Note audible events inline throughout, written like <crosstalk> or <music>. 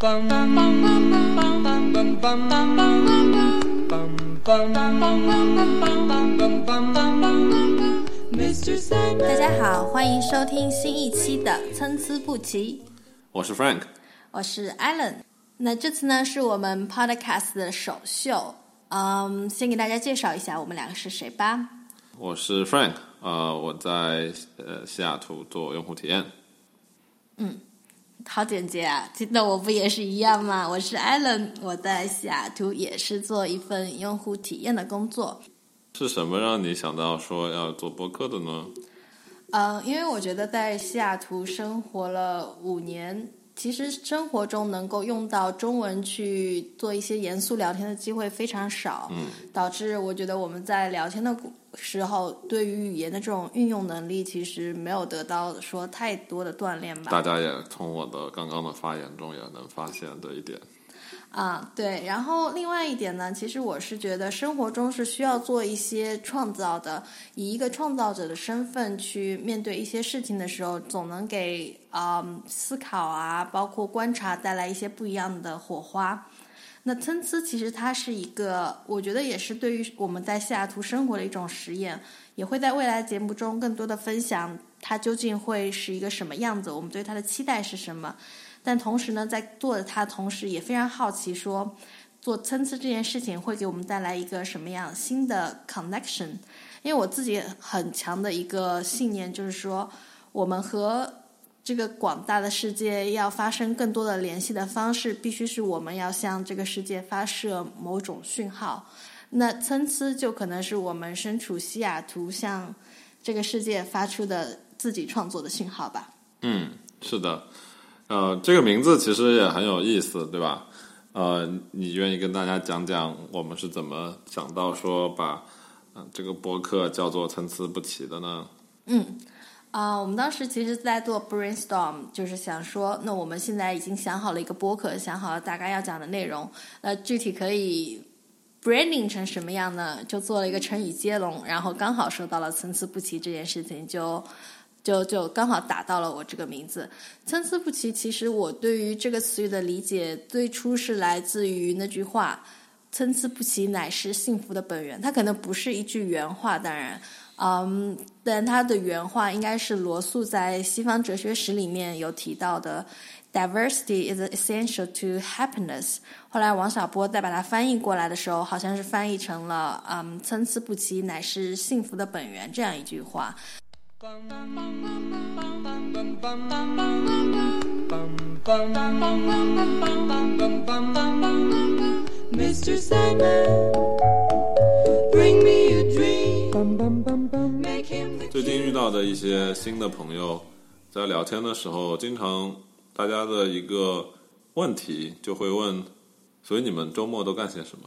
大家好，欢迎收听新一期的《参差不齐》。我是 Frank，我是 Alan。那这次呢，是我们 Podcast 的首秀。嗯，先给大家介绍一下我们两个是谁吧。我是 Frank，呃，我在呃西雅图做用户体验。嗯，好简洁啊！那我不也是一样吗？我是 Alan，我在西雅图也是做一份用户体验的工作。是什么让你想到说要做播客的呢？嗯，因为我觉得在西雅图生活了五年，其实生活中能够用到中文去做一些严肃聊天的机会非常少，嗯，导致我觉得我们在聊天的时候，对于语言的这种运用能力，其实没有得到说太多的锻炼吧。大家也从我的刚刚的发言中也能发现这一点。啊，对，然后另外一点呢，其实我是觉得生活中是需要做一些创造的，以一个创造者的身份去面对一些事情的时候，总能给啊思考啊，包括观察带来一些不一样的火花。那参差其实它是一个，我觉得也是对于我们在西雅图生活的一种实验，也会在未来节目中更多的分享它究竟会是一个什么样子，我们对它的期待是什么。但同时呢，在做的他同时也非常好奇，说做参差这件事情会给我们带来一个什么样新的 connection？因为我自己很强的一个信念就是说，我们和这个广大的世界要发生更多的联系的方式，必须是我们要向这个世界发射某种讯号。那参差就可能是我们身处西雅图向这个世界发出的自己创作的讯号吧。嗯，是的。呃，这个名字其实也很有意思，对吧？呃，你愿意跟大家讲讲我们是怎么想到说把这个博客叫做参差不齐的呢？嗯，啊，我们当时其实在做 brainstorm，就是想说，那我们现在已经想好了一个博客，想好了大概要讲的内容，那具体可以 branding 成什么样呢？就做了一个成语接龙，然后刚好说到了参差不齐这件事情，就。就就刚好打到了我这个名字，参差不齐。其实我对于这个词语的理解，最初是来自于那句话：“参差不齐乃是幸福的本源。”它可能不是一句原话，当然，嗯，但它的原话应该是罗素在西方哲学史里面有提到的：“Diversity is essential to happiness。”后来王小波再把它翻译过来的时候，好像是翻译成了：“嗯，参差不齐乃是幸福的本源。”这样一句话。最近遇到的一些新的朋友，在聊天的时候，经常大家的一个问题就会问：所以你们周末都干些什么？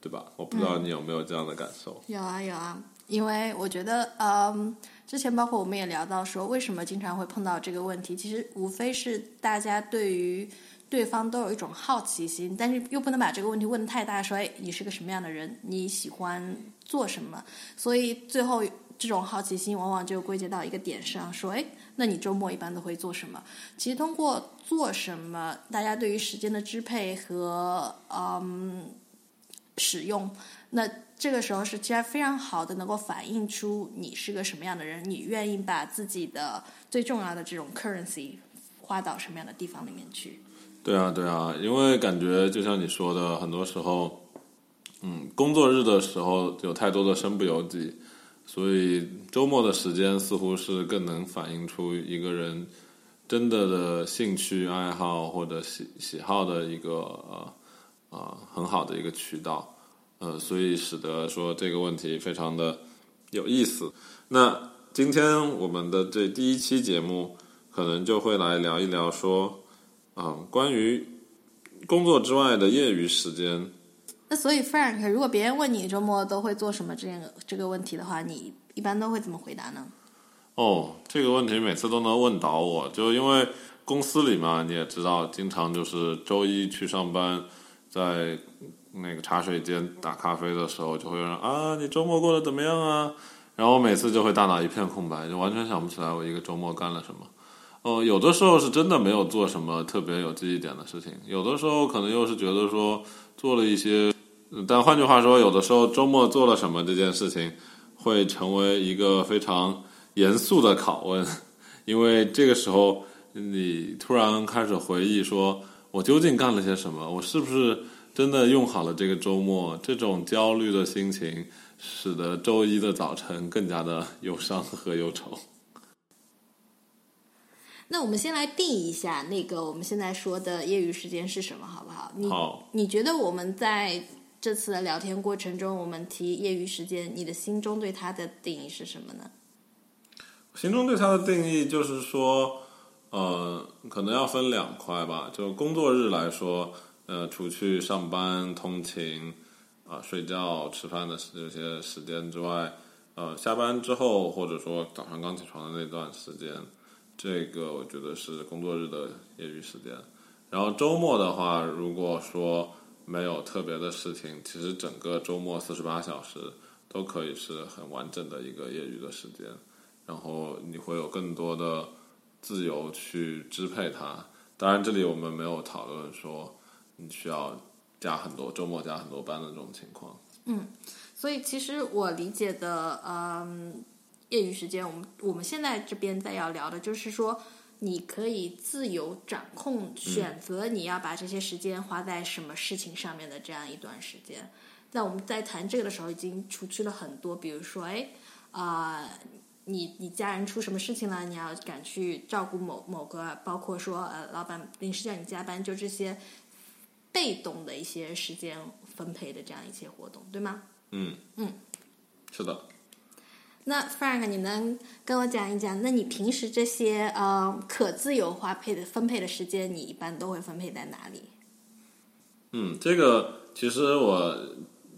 对吧？我不知道你有没有这样的感受。有啊，有啊，因为我觉得，嗯。之前包括我们也聊到说，为什么经常会碰到这个问题？其实无非是大家对于对方都有一种好奇心，但是又不能把这个问题问得太大，说哎，你是个什么样的人？你喜欢做什么？所以最后这种好奇心往往就归结到一个点上，说哎，那你周末一般都会做什么？其实通过做什么，大家对于时间的支配和嗯使用，那。这个时候是其实非常好的，能够反映出你是个什么样的人，你愿意把自己的最重要的这种 currency 花到什么样的地方里面去？对啊，对啊，因为感觉就像你说的，很多时候，嗯，工作日的时候有太多的身不由己，所以周末的时间似乎是更能反映出一个人真的的兴趣爱好或者喜喜好的一个呃呃很好的一个渠道。呃，所以使得说这个问题非常的有意思。那今天我们的这第一期节目，可能就会来聊一聊说，啊，关于工作之外的业余时间。那所以，Frank，如果别人问你周末都会做什么这样这个问题的话，你一般都会怎么回答呢？哦，这个问题每次都能问倒我，就因为公司里嘛，你也知道，经常就是周一去上班，在。那个茶水间打咖啡的时候，就会有人啊，你周末过得怎么样啊？然后我每次就会大脑一片空白，就完全想不起来我一个周末干了什么。哦，有的时候是真的没有做什么特别有记忆点的事情，有的时候可能又是觉得说做了一些，但换句话说，有的时候周末做了什么这件事情会成为一个非常严肃的拷问，因为这个时候你突然开始回忆说，我究竟干了些什么？我是不是真的用好了这个周末？这种焦虑的心情使得周一的早晨更加的忧伤和忧愁。那我们先来定一下那个我们现在说的业余时间是什么，好不好？你好，你觉得我们在这次的聊天过程中，我们提业余时间，你的心中对它的定义是什么呢？心中对它的定义就是说，呃，可能要分两块吧。就工作日来说，呃，除去上班、通勤、啊、睡觉、吃饭的这些时间之外，呃，下班之后或者说早上刚起床的那段时间，这个我觉得是工作日的业余时间。然后周末的话，如果说没有特别的事情，其实整个周末四十八小时都可以是很完整的一个业余的时间。然后你会有更多的自由去支配它。当然，这里我们没有讨论说你需要加很多周末加很多班的这种情况。嗯所以，其实我理解的，嗯，业余时间，我们我们现在这边在要聊的就是说，你可以自由掌控、选择你要把这些时间花在什么事情上面的这样一段时间。那我们在谈这个的时候，已经除去了很多，比如说，哎，啊、你你家人出什么事情了，你要赶去照顾某某个，包括说呃，老板临时叫你加班，就这些被动的一些时间分配的这样一些活动，对吗？嗯嗯，是的。那 Frank，你能跟我讲一讲，那你平时这些呃可自由花配的分配的时间，你一般都会分配在哪里？嗯，这个其实我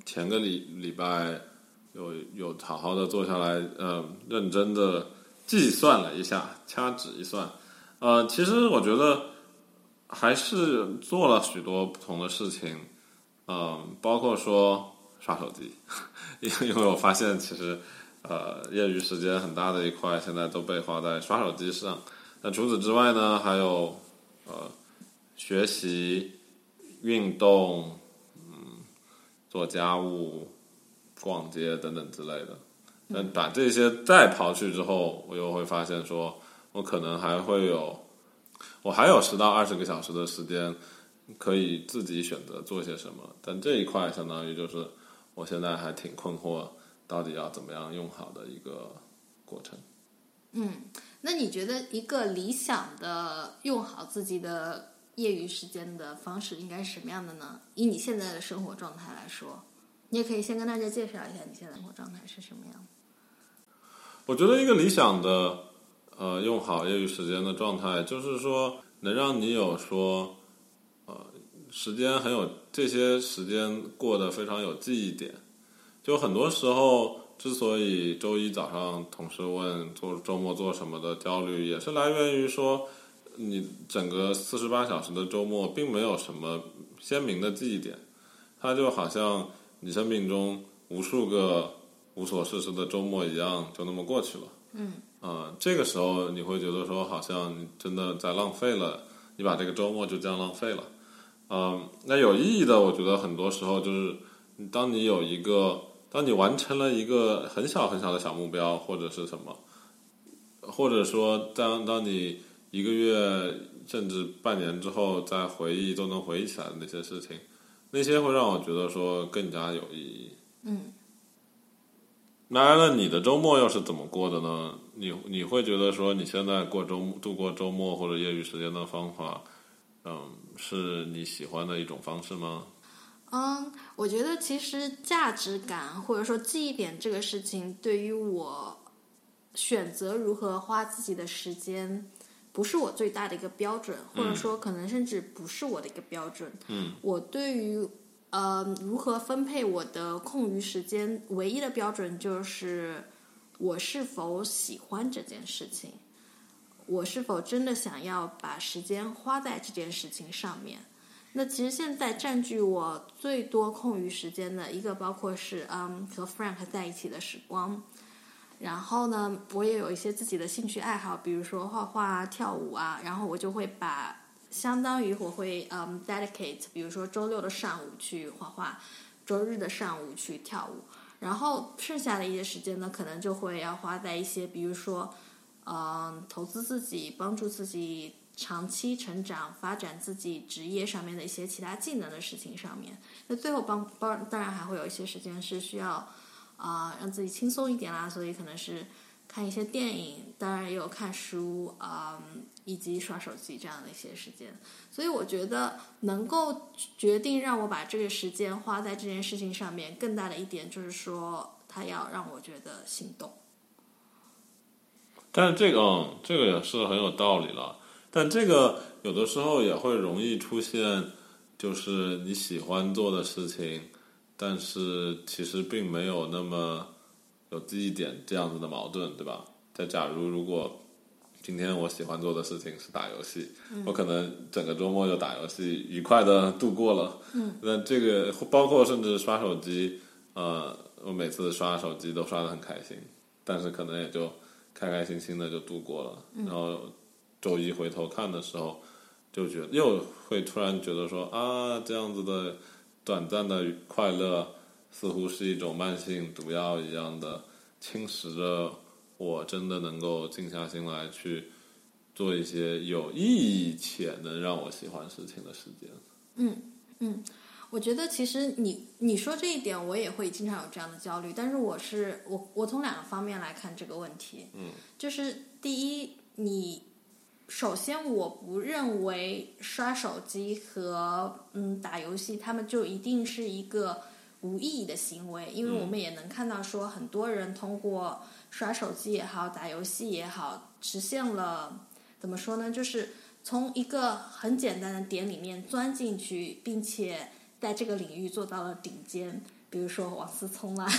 前个礼礼拜有有好好的坐下来，呃，认真的计算了一下，掐指一算，呃，其实我觉得还是做了许多不同的事情，嗯、包括说刷手机，<laughs> 因为因为我发现其实呃业余时间很大的一块现在都被花在刷手机上。那除此之外呢，还有呃学习、运动，嗯，做家务、逛街等等之类的。但把这些再刨去之后，我又会发现说，我可能还会有，我还有十到二十个小时的时间可以自己选择做些什么。但这一块相当于就是我现在还挺困惑，到底要怎么样用好的一个过程。嗯那你觉得一个理想的用好自己的业余时间的方式应该是什么样的呢？以你现在的生活状态来说，你也可以先跟大家介绍一下你现在生活状态是什么样的。我觉得一个理想的呃用好业余时间的状态，就是说能让你有说呃时间很有这些时间过得非常有记忆点。就很多时候，之所以周一早上同事问做周末做什么的焦虑，也是来源于说你整个四十八小时的周末并没有什么鲜明的记忆点，它就好像你生命中无数个无所事事的周末一样，就那么过去了。嗯，啊、这个时候你会觉得说，好像你真的在浪费了，你把这个周末就这样浪费了。嗯、那有意义的，我觉得很多时候就是，当你有一个，当你完成了一个很小很小的小目标，或者是什么，或者说当当你一个月甚至半年之后再回忆，都能回忆起来的那些事情，那些会让我觉得说更加有意义。嗯，当然了，你的周末又是怎么过的呢？你你会觉得说你现在过周度过周末或者业余时间的方法，嗯，是你喜欢的一种方式吗？嗯，我觉得其实价值感或者说记忆点这个事情，对于我选择如何花自己的时间，不是我最大的一个标准，或者说可能甚至不是我的一个标准。嗯，我对于呃如何分配我的空余时间，唯一的标准就是我是否喜欢这件事情，我是否真的想要把时间花在这件事情上面。那其实现在占据我最多空余时间的一个，包括是嗯和 Frank 在一起的时光，然后呢，我也有一些自己的兴趣爱好，比如说画画啊、跳舞啊。然后我就会把相当于我会嗯 dedicate，比如说周六的上午去画画，周日的上午去跳舞。然后剩下的一些时间呢，可能就会要花在一些，比如说嗯投资自己、帮助自己长期成长、发展自己职业上面的一些其他技能的事情上面。那最后帮帮当然还会有一些时间是需要。啊，让自己轻松一点啦，所以可能是看一些电影，当然也有看书啊，以及刷手机这样的一些时间。所以我觉得能够决定让我把这个时间花在这件事情上面，更大的一点就是说，他要让我觉得心动。但是这个，嗯这个也是很有道理了。但这个有的时候也会容易出现，就是你喜欢做的事情。但是其实并没有那么有记忆点这样子的矛盾，对吧？再假如如果今天我喜欢做的事情是打游戏，我可能整个周末就打游戏，愉快的度过了。嗯，那这个包括甚至刷手机，呃，我每次刷手机都刷的很开心，但是可能也就开开心心的就度过了。然后周一回头看的时候，就觉得又会突然觉得说啊，这样子的。短暂的快乐似乎是一种慢性毒药一样的侵蚀着我，真的能够静下心来去做一些有意义且能让我喜欢事情的时间。嗯嗯，我觉得其实你你说这一点，我也会经常有这样的焦虑。但是我是我我从两个方面来看这个问题。嗯，就是第一，你。首先，我不认为刷手机和嗯打游戏，他们就一定是一个无意义的行为，因为我们也能看到说，很多人通过刷手机也好，打游戏也好，实现了怎么说呢？就是从一个很简单的点里面钻进去，并且在这个领域做到了顶尖。比如说王思聪啊，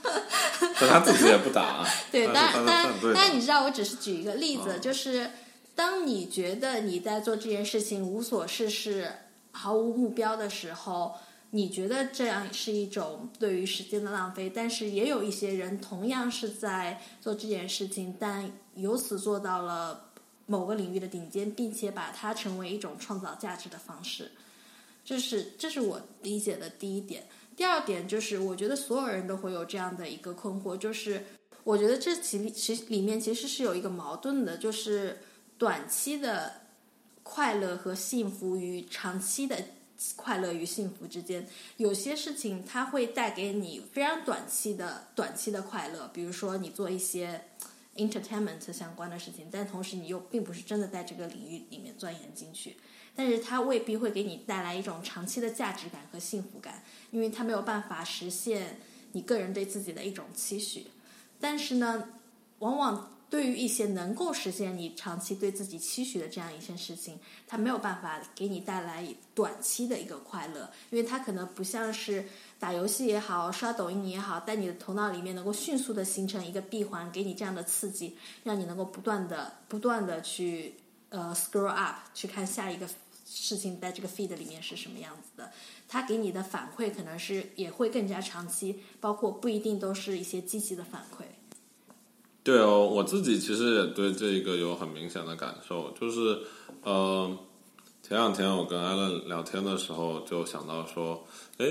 <laughs> 但他自己也不打。<laughs> 对，当然，当然，当然，你知道，我只是举一个例子，就是。当你觉得你在做这件事情无所事事、毫无目标的时候，你觉得这样是一种对于时间的浪费。但是也有一些人同样是在做这件事情，但由此做到了某个领域的顶尖，并且把它成为一种创造价值的方式。这是这是我理解的第一点。第二点就是，我觉得所有人都会有这样的一个困惑，就是我觉得这其其里面其实是有一个矛盾的，就是。短期的快乐和幸福与长期的快乐与幸福之间，有些事情它会带给你非常短期的短期的快乐，比如说你做一些 entertainment 相关的事情，但同时你又并不是真的在这个领域里面钻研进去，但是它未必会给你带来一种长期的价值感和幸福感，因为它没有办法实现你个人对自己的一种期许。但是呢，往往。对于一些能够实现你长期对自己期许的这样一件事情，它没有办法给你带来短期的一个快乐，因为它可能不像是打游戏也好、刷抖音也好，在你的头脑里面能够迅速的形成一个闭环，给你这样的刺激，让你能够不断的、不断的去呃 scroll up 去看下一个事情在这个 feed 里面是什么样子的。它给你的反馈可能是也会更加长期，包括不一定都是一些积极的反馈。对哦，我自己其实也对这个有很明显的感受，就是，呃，前两天我跟艾伦聊天的时候，就想到说，哎，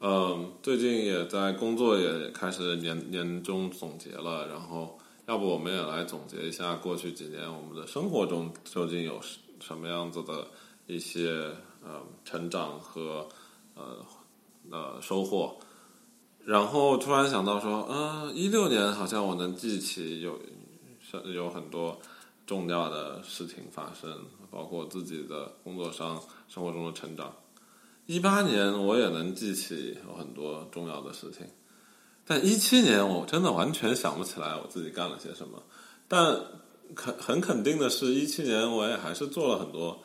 嗯，最近也在工作，也开始年年终总结了，然后，要不我们也来总结一下过去几年我们的生活中究竟有什么样子的一些呃成长和呃呃收获。然后突然想到说，嗯，一六年好像我能记起有，有很多重要的事情发生，包括自己的工作上、生活中的成长。一八年我也能记起有很多重要的事情，但一七年我真的完全想不起来我自己干了些什么。但肯很肯定的是，一七年我也还是做了很多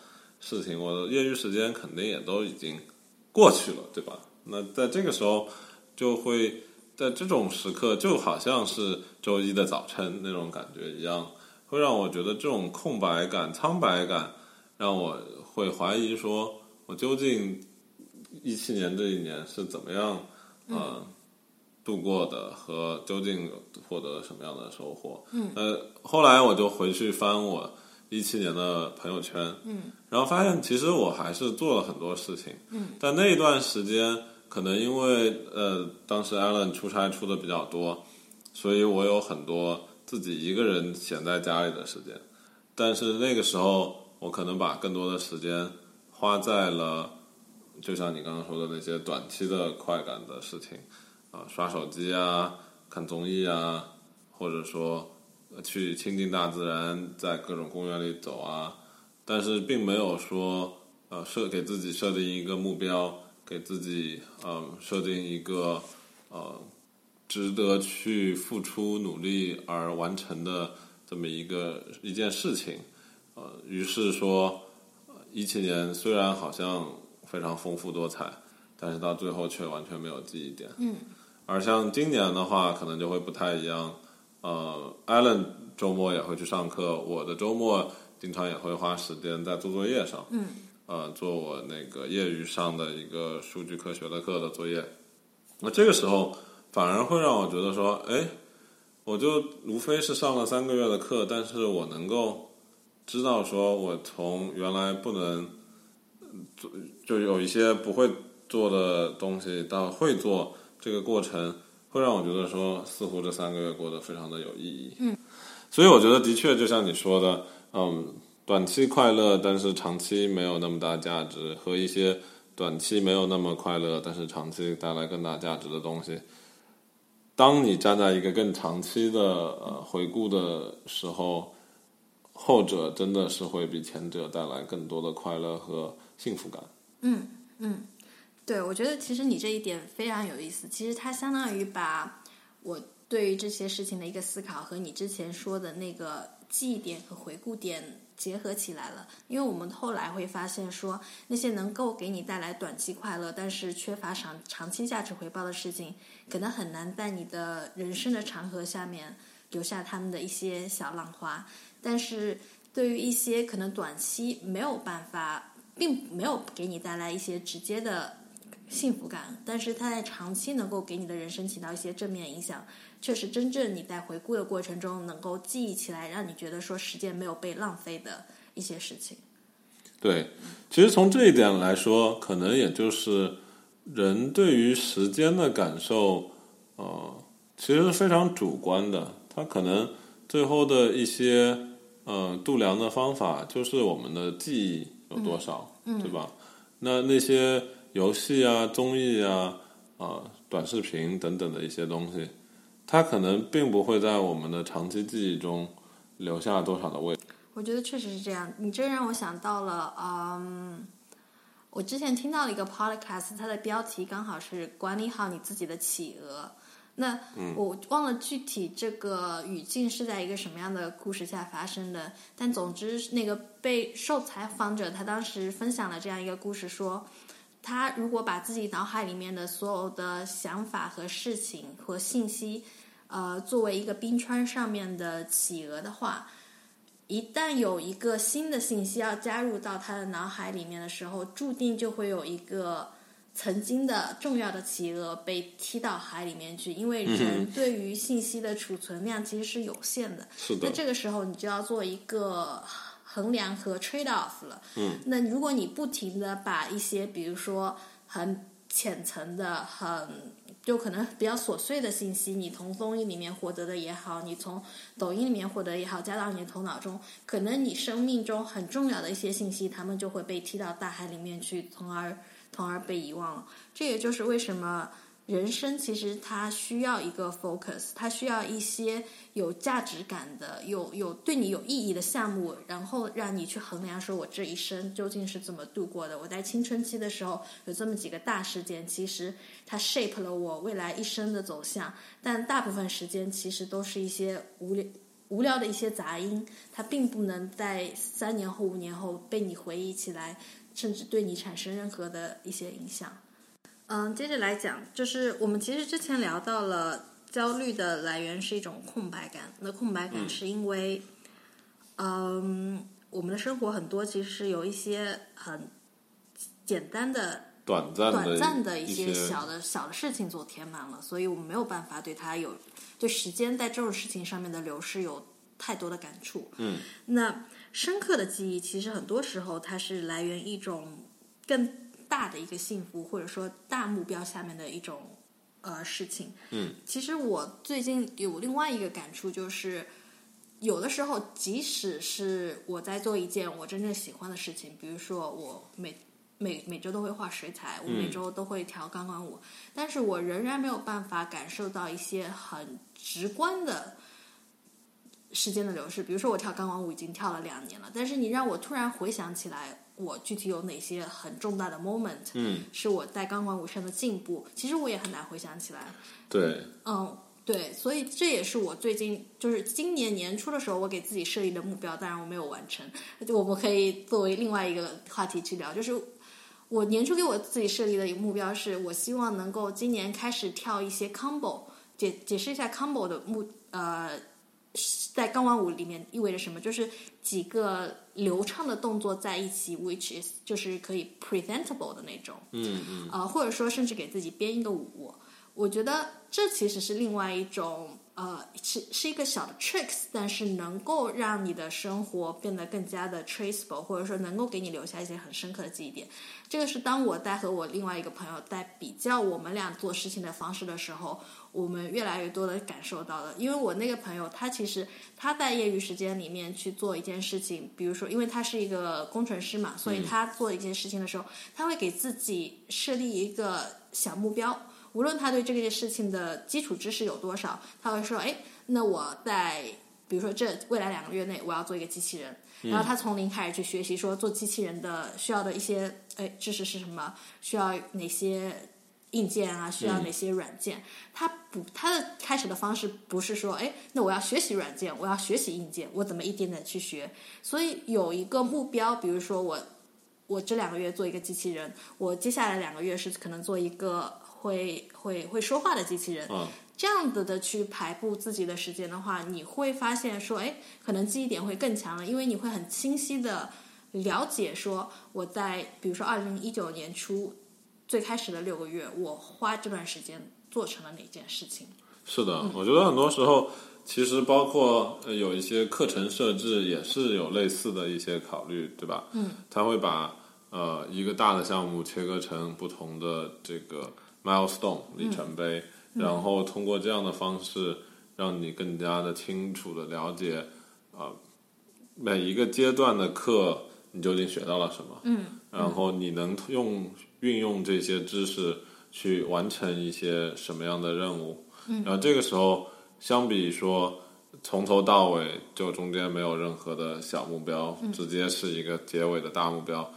事情，我的业余时间肯定也都已经过去了，对吧？那在这个时候。就会在这种时刻，就好像是周一的早晨那种感觉一样，会让我觉得这种空白感、苍白感，让我会怀疑说，我究竟一七年这一年是怎么样，呃，度过的和究竟获得了什么样的收获。嗯，呃，后来我就回去翻我一七年的朋友圈，嗯，然后发现其实我还是做了很多事情，嗯，但那一段时间可能因为呃当时 Allen 出差出的比较多，所以我有很多自己一个人闲在家里的时间，但是那个时候我可能把更多的时间花在了。就像你刚刚说的那些短期的快感的事情，啊，刷手机啊，看综艺啊，或者说去亲近大自然，在各种公园里走啊，但是并没有说呃设给自己设定一个目标，给自己呃设定一个呃值得去付出努力而完成的这么一个一件事情，呃，于是说一七年虽然好像。非常丰富多彩，但是到最后却完全没有记忆点。嗯，而像今年的话，可能就会不太一样。呃，Allen 周末也会去上课，我的周末经常也会花时间在做作业上。嗯，呃，做我那个业余上的一个数据科学的课的作业。那这个时候反而会让我觉得说，哎，我就无非是上了三个月的课，但是我能够知道说我从原来不能。做就有一些不会做的东西，到会做这个过程，会让我觉得说，似乎这三个月过得非常的有意义。嗯，所以我觉得的确就像你说的，嗯，短期快乐，但是长期没有那么大价值，和一些短期没有那么快乐，但是长期带来更大价值的东西，当你站在一个更长期的呃回顾的时候，后者真的是会比前者带来更多的快乐和。幸福感。嗯嗯，对，我觉得其实你这一点非常有意思。其实它相当于把我对于这些事情的一个思考和你之前说的那个记忆点和回顾点结合起来了。因为我们后来会发现，说那些能够给你带来短期快乐，但是缺乏长长期价值回报的事情，可能很难在你的人生的长河下面留下他们的一些小浪花。但是对于一些可能短期没有办法。并没有给你带来一些直接的幸福感，但是它在长期能够给你的人生起到一些正面影响，却是真正你在回顾的过程中能够记忆起来，让你觉得说时间没有被浪费的一些事情。对，其实从这一点来说，可能也就是人对于时间的感受，呃，其实是非常主观的。他可能最后的一些呃度量的方法，就是我们的记忆。有多少，对吧？那那些游戏啊、综艺啊、啊短视频等等的一些东西，它可能并不会在我们的长期记忆中留下多少的味。我觉得确实是这样。你这让我想到了，嗯，我之前听到了一个 podcast，它的标题刚好是“管理好你自己的企鹅”。那我忘了具体这个语境是在一个什么样的故事下发生的，但总之那个被受采访者他当时分享了这样一个故事，说他如果把自己脑海里面的所有的想法和事情和信息，呃，作为一个冰川上面的企鹅的话，一旦有一个新的信息要加入到他的脑海里面的时候，注定就会有一个。曾经的重要的企鹅被踢到海里面去，因为人对于信息的储存量其实是有限的。是的。那这个时候你就要做一个衡量和 trade off 了。嗯。那如果你不停的把一些，比如说很浅层的、很就可能比较琐碎的信息，你从综艺里面获得的也好，你从抖音里面获得也好，加到你的头脑中，可能你生命中很重要的一些信息，他们就会被踢到大海里面去，从而。从而被遗忘了，这也就是为什么人生其实它需要一个 focus，它需要一些有价值感的、有有对你有意义的项目，然后让你去衡量，说我这一生究竟是怎么度过的。我在青春期的时候有这么几个大事件，其实它 shape 了我未来一生的走向，但大部分时间其实都是一些无聊无聊的一些杂音，它并不能在三年后、五年后被你回忆起来。甚至对你产生任何的一些影响。嗯，接着来讲，就是我们其实之前聊到了焦虑的来源是一种空白感。那空白感是因为，嗯，我们的生活很多其实是有一些很简单的短暂的短暂的一些小的小的事情所填满了，所以我们没有办法对它有对时间在这种事情上面的流逝有太多的感触。嗯，那深刻的记忆其实很多时候它是来源一种更大的一个幸福，或者说大目标下面的一种呃事情。嗯，其实我最近有另外一个感触就是。有的时候，即使是我在做一件我真正喜欢的事情，比如说我每每每周都会画水彩，我每周都会跳钢管舞，但是我仍然没有办法感受到一些很直观的时间的流逝。比如说，我跳钢管舞已经跳了两年了，但是你让我突然回想起来，我具体有哪些很重大的 moment，嗯，是我在钢管舞上的进步，其实我也很难回想起来。对，嗯。对，所以这也是我最近就是今年年初的时候，我给自己设立的目标，当然我没有完成。就我们可以作为另外一个话题去聊，就是我年初给我自己设立的一个目标，是我希望能够今年开始跳一些 combo。解解释一下 combo 的目呃，在钢管舞里面意味着什么？就是几个流畅的动作在一起，which is 就是可以 presentable 的那种。嗯嗯。呃，或者说甚至给自己编一个舞。我觉得这其实是另外一种，呃，是是一个小的 tricks，但是能够让你的生活变得更加的 traceable，或者说能够给你留下一些很深刻的记忆点。这个是当我在和我另外一个朋友在比较我们俩做事情的方式的时候，我们越来越多的感受到的。因为我那个朋友他其实他在业余时间里面去做一件事情，比如说，因为他是一个工程师嘛，所以他做一件事情的时候，他会给自己设立一个小目标。无论他对这件事情的基础知识有多少，他会说：“哎，那我在比如说这未来两个月内，我要做一个机器人。”然后他从零开始去学习，说做机器人的需要的一些哎知识是什么，需要哪些硬件啊，需要哪些软件。他不，他的开始的方式不是说：“哎，那我要学习软件，我要学习硬件，我怎么一点点去学？”所以有一个目标，比如说我我这两个月做一个机器人，我接下来两个月是可能做一个。会会会说话的机器人，这样子的去排布自己的时间的话，你会发现说，哎，可能记忆点会更强了，因为你会很清晰的了解说，我在比如说二零一九年初最开始的六个月，我花这段时间做成了哪件事情。是的，我觉得很多时候其实包括有一些课程设置也是有类似的一些考虑，对吧？嗯，他会把呃一个大的项目切割成不同的这个。Milestone 里程碑，然后通过这样的方式，让你更加的清楚的了解，啊，每一个阶段的课你究竟学到了什么，嗯，然后你能用运用这些知识去完成一些什么样的任务，嗯，然后这个时候相比说从头到尾就中间没有任何的小目标，直接是一个结尾的大目标。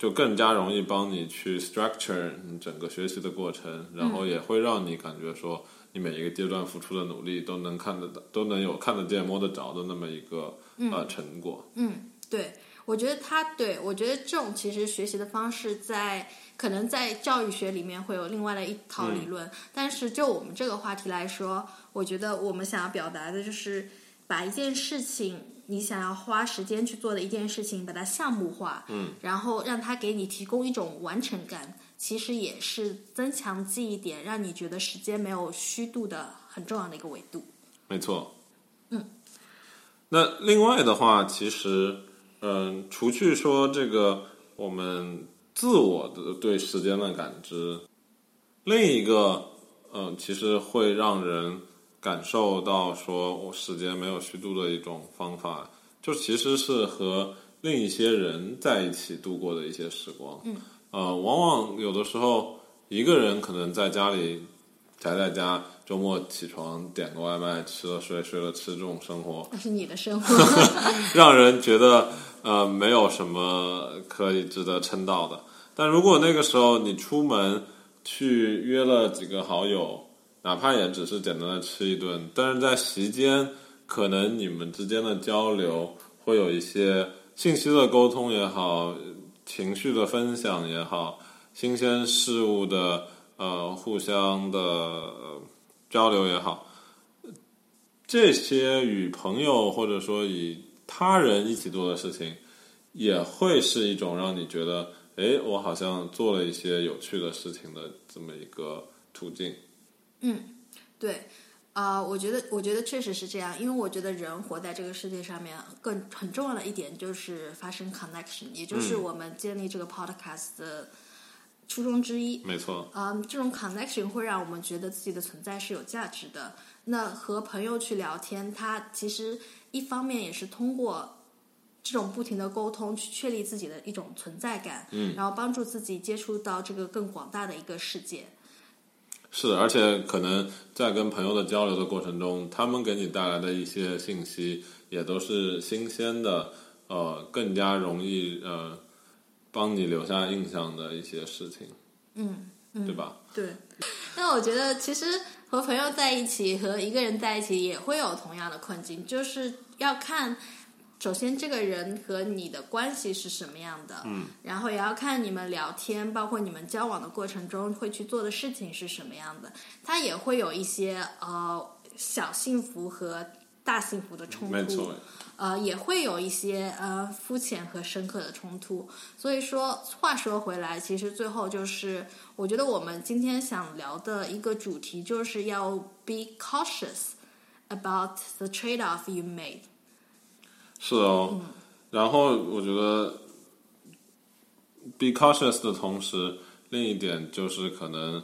就更加容易帮你去 structure 你整个学习的过程，然后也会让你感觉说，你每一个阶段付出的努力都能看得到，都能有看得见、摸得着的那么一个呃成果。嗯，对，我觉得他对我觉得这种其实学习的方式，在可能在教育学里面会有另外的一套理论，但是就我们这个话题来说，我觉得我们想要表达的就是把一件事情。你想要花时间去做的一件事情，把它项目化，嗯，然后让它给你提供一种完成感，其实也是增强记忆点，让你觉得时间没有虚度的很重要的一个维度。没错，嗯。那另外的话，其实，嗯，除去说这个我们自我的对时间的感知，另一个，嗯，其实会让人。感受到说我时间没有虚度的一种方法，就其实是和另一些人在一起度过的一些时光。嗯，呃，往往有的时候一个人可能在家里宅在家，周末起床点个外卖，吃了睡，睡了吃，这种生活那是你的生活，<laughs> 让人觉得呃没有什么可以值得称道的。但如果那个时候你出门去约了几个好友。哪怕也只是简单的吃一顿，但是在席间，可能你们之间的交流会有一些信息的沟通也好，情绪的分享也好，新鲜事物的呃互相的交流也好，这些与朋友或者说与他人一起做的事情，也会是一种让你觉得哎，我好像做了一些有趣的事情的这么一个途径。对，啊、我觉得，我觉得确实是这样，因为我觉得人活在这个世界上面，更很重要的一点就是发生 connection，也就是我们建立这个 podcast 的初衷之一。没错，嗯，这种 connection 会让我们觉得自己的存在是有价值的。那和朋友去聊天，它其实一方面也是通过这种不停的沟通去确立自己的一种存在感，嗯，然后帮助自己接触到这个更广大的一个世界。是，而且可能在跟朋友的交流的过程中，他们给你带来的一些信息也都是新鲜的，呃，更加容易呃帮你留下印象的一些事情，嗯，对吧？对，那我觉得其实和朋友在一起和一个人在一起也会有同样的困境，就是要看，首先这个人和你的关系是什么样的，嗯，然后也要看你们聊天，包括你们交往的过程中会去做的事情是什么样的，他也会有一些呃小幸福和大幸福的冲突，呃，也会有一些呃肤浅和深刻的冲突。所以说，话说回来，其实最后就是，我觉得我们今天想聊的一个主题，就是要 be cautious about the trade-off you made。是哦。然后我觉得 be cautious 的同时，另一点就是可能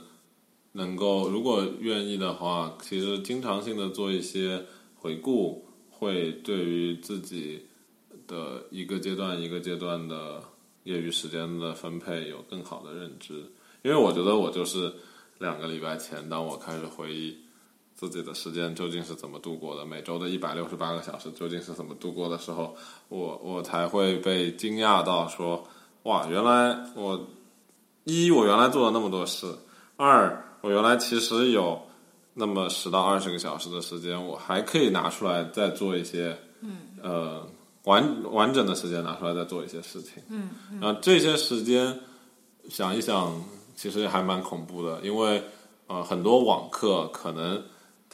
能够，如果愿意的话，其实经常性的做一些回顾，会对于自己的一个阶段一个阶段的业余时间的分配有更好的认知。因为我觉得我就是两个礼拜前，当我开始回忆自己的时间究竟是怎么度过的，每周的一百六十八个小时究竟是怎么度过的时候，我我才会被惊讶到说，哇，原来我一我原来做了那么多事，二我原来其实有那么十到二十个小时的时间，我还可以拿出来再做一些，嗯，呃，完完整的时间拿出来再做一些事情，嗯，然后这些时间想一想，其实还蛮恐怖的，因为呃，很多网课可能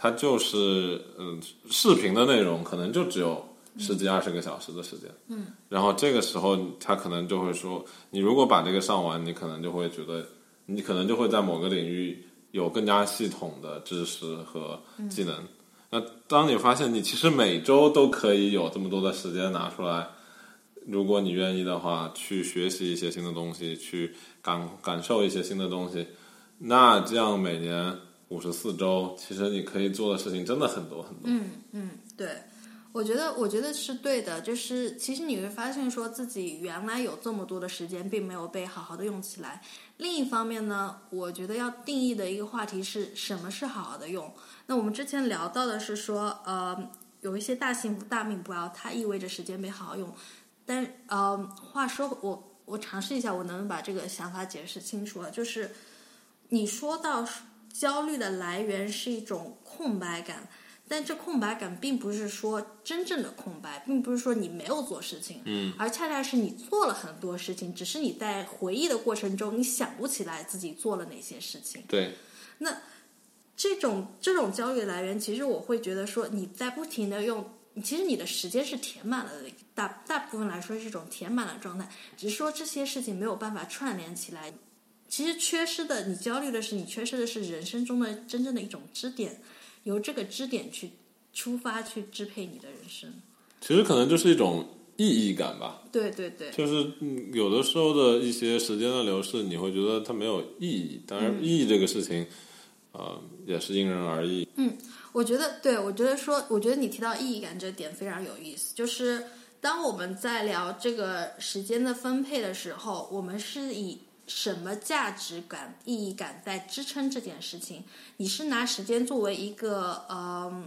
它就是嗯、视频的内容可能就只有十几二十个小时的时间，嗯，然后这个时候他可能就会说，你如果把这个上完，你可能就会觉得，你可能就会在某个领域有更加系统的知识和技能。那当你发现你其实每周都可以有这么多的时间拿出来，如果你愿意的话，去学习一些新的东西，去感感受一些新的东西，那这样每年五十四周，其实你可以做的事情真的很多很多。嗯嗯，对，我觉得我觉得是对的，就是其实你会发现说自己原来有这么多的时间，并没有被好好的用起来。另一方面呢，我觉得要定义的一个话题是什么是好好的用。那我们之前聊到的是说，呃，有一些大幸大命不要，它意味着时间被好好用。但呃，话说我我尝试一下，我能不能把这个想法解释清楚了？就是你说到焦虑的来源是一种空白感，但这空白感并不是说真正的空白，并不是说你没有做事情，嗯，而恰恰是你做了很多事情，只是你在回忆的过程中，你想不起来自己做了哪些事情。对，那这种这种焦虑来源，其实我会觉得说，你在不停的用，其实你的时间是填满了的，大大部分来说是一种填满了状态，只是说这些事情没有办法串联起来。其实缺失的，你焦虑的是你缺失的是人生中的真正的一种支点，由这个支点去出发去支配你的人生。其实可能就是一种意义感吧。对对对，就是嗯有的时候的一些时间的流逝，你会觉得它没有意义。当然，意义这个事情，呃，也是因人而异。嗯我觉得，对我觉得说，我觉得你提到意义感这点非常有意思。就是当我们在聊这个时间的分配的时候，我们是以什么价值感、意义感在支撑这件事情？你是拿时间作为一个呃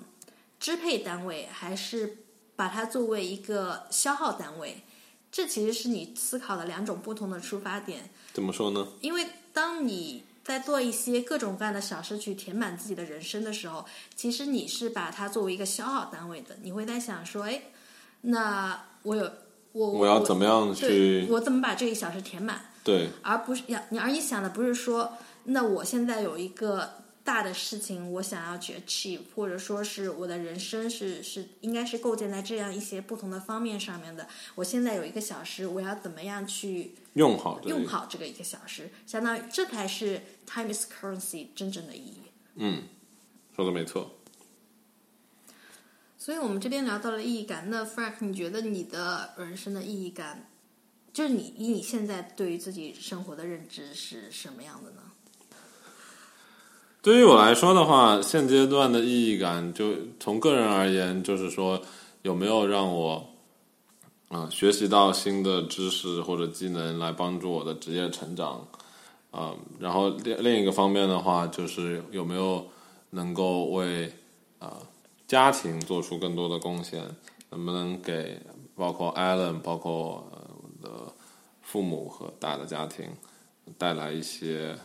支配单位，还是把它作为一个消耗单位？这其实是你思考的两种不同的出发点。怎么说呢？因为当你在做一些各种各样的小事去填满自己的人生的时候，其实你是把它作为一个消耗单位的。你会在想说，哎，那我有我我要怎么样去我怎么把这一小时填满？对而不是要你，而你想的不是说，那我现在有一个大的事情我想要去 achieve，或者说是我的人生是是应该是构建在这样一些不同的方面上面的。我现在有一个小时，我要怎么样去用好用好这个一个小时？相当于这才是 time is currency 真正的意义。嗯，说的没错。所以我们这边聊到了意义感，那 Frank，你觉得你的人生的意义感，就是你以你现在对于自己生活的认知是什么样的呢？对于我来说的话，现阶段的意义感，就从个人而言，就是说有没有让我啊、学习到新的知识或者技能来帮助我的职业成长啊、然后另另一个方面的话，就是有没有能够为啊、家庭做出更多的贡献，能不能给包括 Allen 包括、呃、的父母和大的家庭带来一些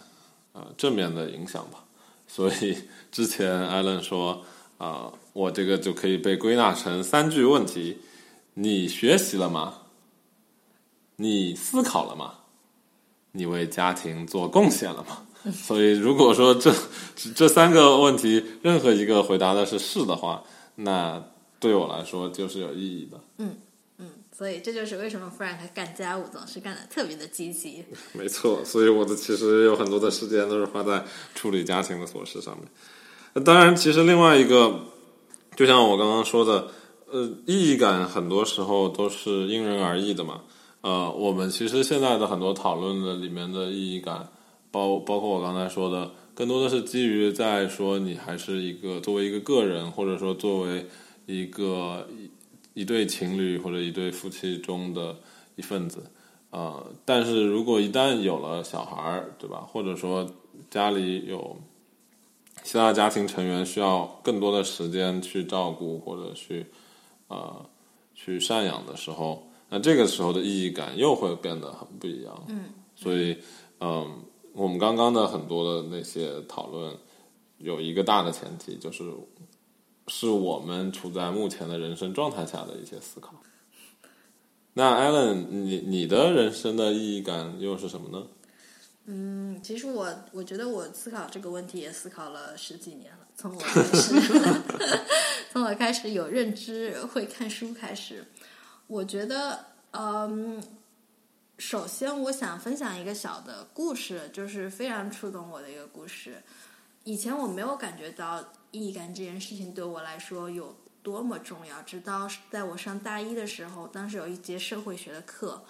呃正面的影响吧。所以之前艾伦说啊、我这个就可以被归纳成三句问题：你学习了吗？你思考了吗？你为家庭做贡献了吗？<laughs> 所以如果说这这三个问题任何一个回答的是是的话，那对我来说就是有意义的。嗯所以这就是为什么 Frank 干家务总是干的特别的积极。<laughs> 没错，所以我的其实有很多的时间都是花在处理家庭的琐事上面。当然，其实另外一个，就像我刚刚说的，呃，意义感很多时候都是因人而异的嘛。呃，我们其实现在的很多讨论的里面的意义感，包包括我刚才说的，更多的是基于在说你还是一个作为一个个人，或者说作为一个一一对情侣或者一对夫妻中的一份子。呃，但是如果一旦有了小孩儿，对吧？或者说家里有其他家庭成员需要更多的时间去照顾或者去呃去赡养的时候，那这个时候的意义感又会变得很不一样。嗯，所以嗯、我们刚刚的很多的那些讨论有一个大的前提，就是是我们处在目前的人生状态下的一些思考。那 Alan，你你的人生的意义感又是什么呢？嗯，其实我我觉得我思考这个问题也思考了十几年了，从我开 <laughs> 始，<laughs> 从我开始有认知、会看书开始，我觉得，嗯，首先我想分享一个小的故事，就是非常触动我的一个故事。以前我没有感觉到意义感这件事情对我来说有多么重要，直到在我上大一的时候，当时有一节社会学的课。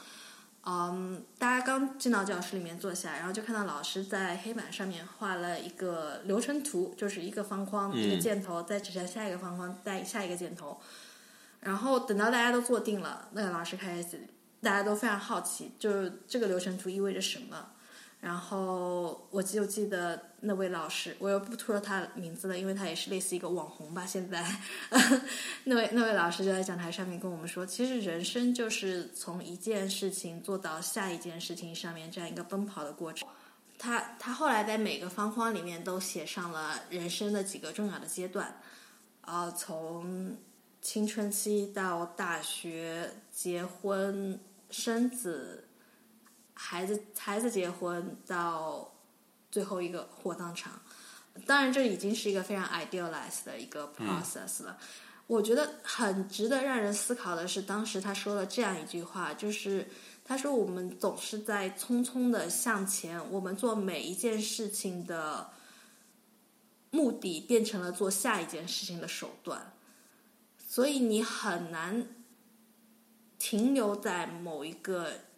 嗯，大家刚进到教室里面坐下，然后就看到老师在黑板上面画了一个流程图，就是一个方框，一个箭头，再指向下一个方框，再下一个箭头。然后等到大家都坐定了，那个老师开始，大家都非常好奇，就是这个流程图意味着什么。然后我就记得那位老师，我又不说他名字了，因为他也是类似一个网红吧。现在，<laughs> 那位那位老师就在讲台上面跟我们说，其实人生就是从一件事情做到下一件事情上面这样一个奔跑的过程。他他后来在每个方框里面都写上了人生的几个重要的阶段，呃，从青春期到大学、结婚、生子。孩子孩子结婚到最后一个火葬场，当然这已经是一个非常 idealized 的一个 process 了。我觉得很值得让人思考的是，当时他说了这样一句话，就是他说我们总是在匆匆的向前，我们做每一件事情的目的变成了做下一件事情的手段，所以你很难停留在某一个。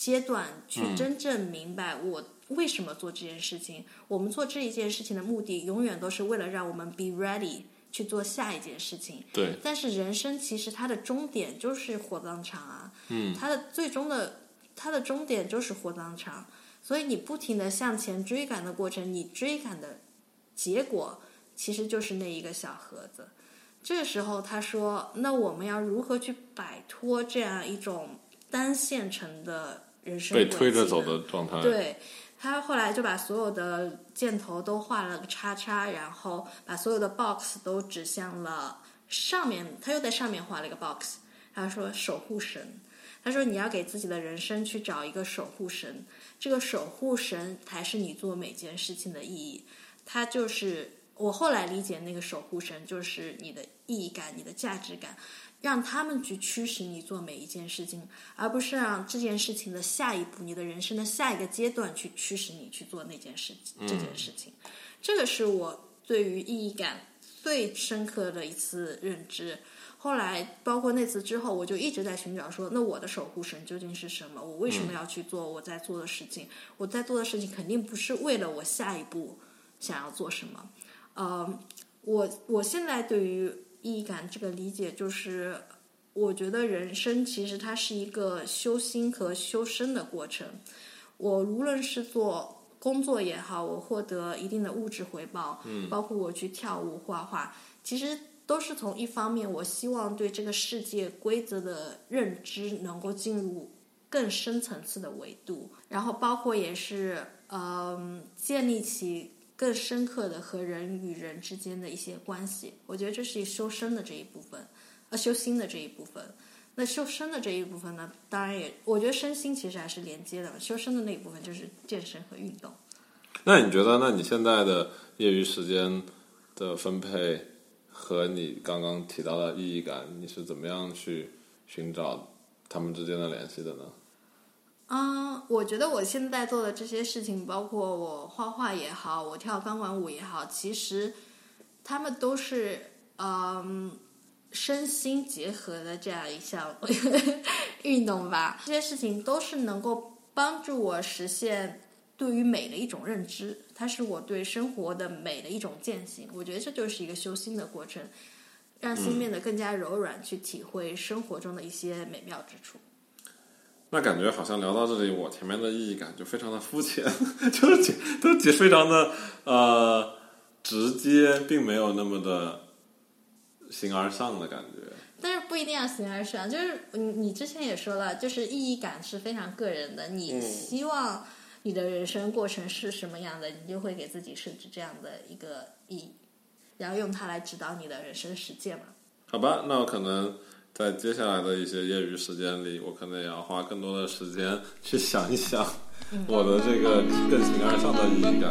阶段去真正明白我为什么做这件事情。我们做这一件事情的目的，永远都是为了让我们 be ready 去做下一件事情。对，但是人生其实它的终点就是火葬场啊，嗯，它的最终的它的终点就是火葬场。所以你不停的向前追赶的过程，你追赶的结果其实就是那一个小盒子。这个时候他说：“那我们要如何去摆脱这样一种单线程的？”人生被推着走的状态，对他后来就把所有的箭头都画了个叉叉，然后把所有的 box 都指向了上面，他又在上面画了一个 box。他说守护神，他说你要给自己的人生去找一个守护神，这个守护神才是你做每件事情的意义。他就是我后来理解那个守护神，就是你的意义感、你的价值感，让他们去驱使你做每一件事情，而不是让这件事情的下一步、你的人生的下一个阶段去驱使你去做那件事情。这件事情，这个是我对于意义感最深刻的一次认知。后来，包括那次之后，我就一直在寻找说，那我的守护神究竟是什么？我为什么要去做我在做的事情？我在做的事情肯定不是为了我下一步想要做什么。呃，我我现在对于意义感这个理解，就是我觉得人生其实它是一个修心和修身的过程。我无论是做工作也好，我获得一定的物质回报，嗯，包括我去跳舞、画画，其实。都是从一方面，我希望对这个世界规则的认知能够进入更深层次的维度，然后包括也是嗯建立起更深刻的和人与人之间的一些关系。我觉得这是修身的这一部分，呃，修心的这一部分。那修身的这一部分呢，当然也，我觉得身心其实还是连接的。修身的那一部分就是健身和运动。那你觉得，那你现在的业余时间的分配？和你刚刚提到的意义感，你是怎么样去寻找他们之间的联系的呢？嗯，我觉得我现在做的这些事情，包括我画画也好，我跳钢管舞也好，其实他们都是嗯身心结合的这样一项 <laughs> 运动吧。这些事情都是能够帮助我实现。对于美的一种认知，它是我对生活的美的一种践行。我觉得这就是一个修心的过程，让心变得更加柔软，去体会生活中的一些美妙之处。那感觉好像聊到这里，我前面的意义感就非常的肤浅，<laughs> 就是都非常的呃直接，并没有那么的形而上的感觉。但是不一定要形而上，就是你你之前也说了，就是意义感是非常个人的，你希望。你的人生过程是什么样的，你就会给自己设置这样的一个意义，然后用它来指导你的人生实践嘛？好吧，那我可能在接下来的一些业余时间里，我可能也要花更多的时间去想一想我的这个更形而上的意义感。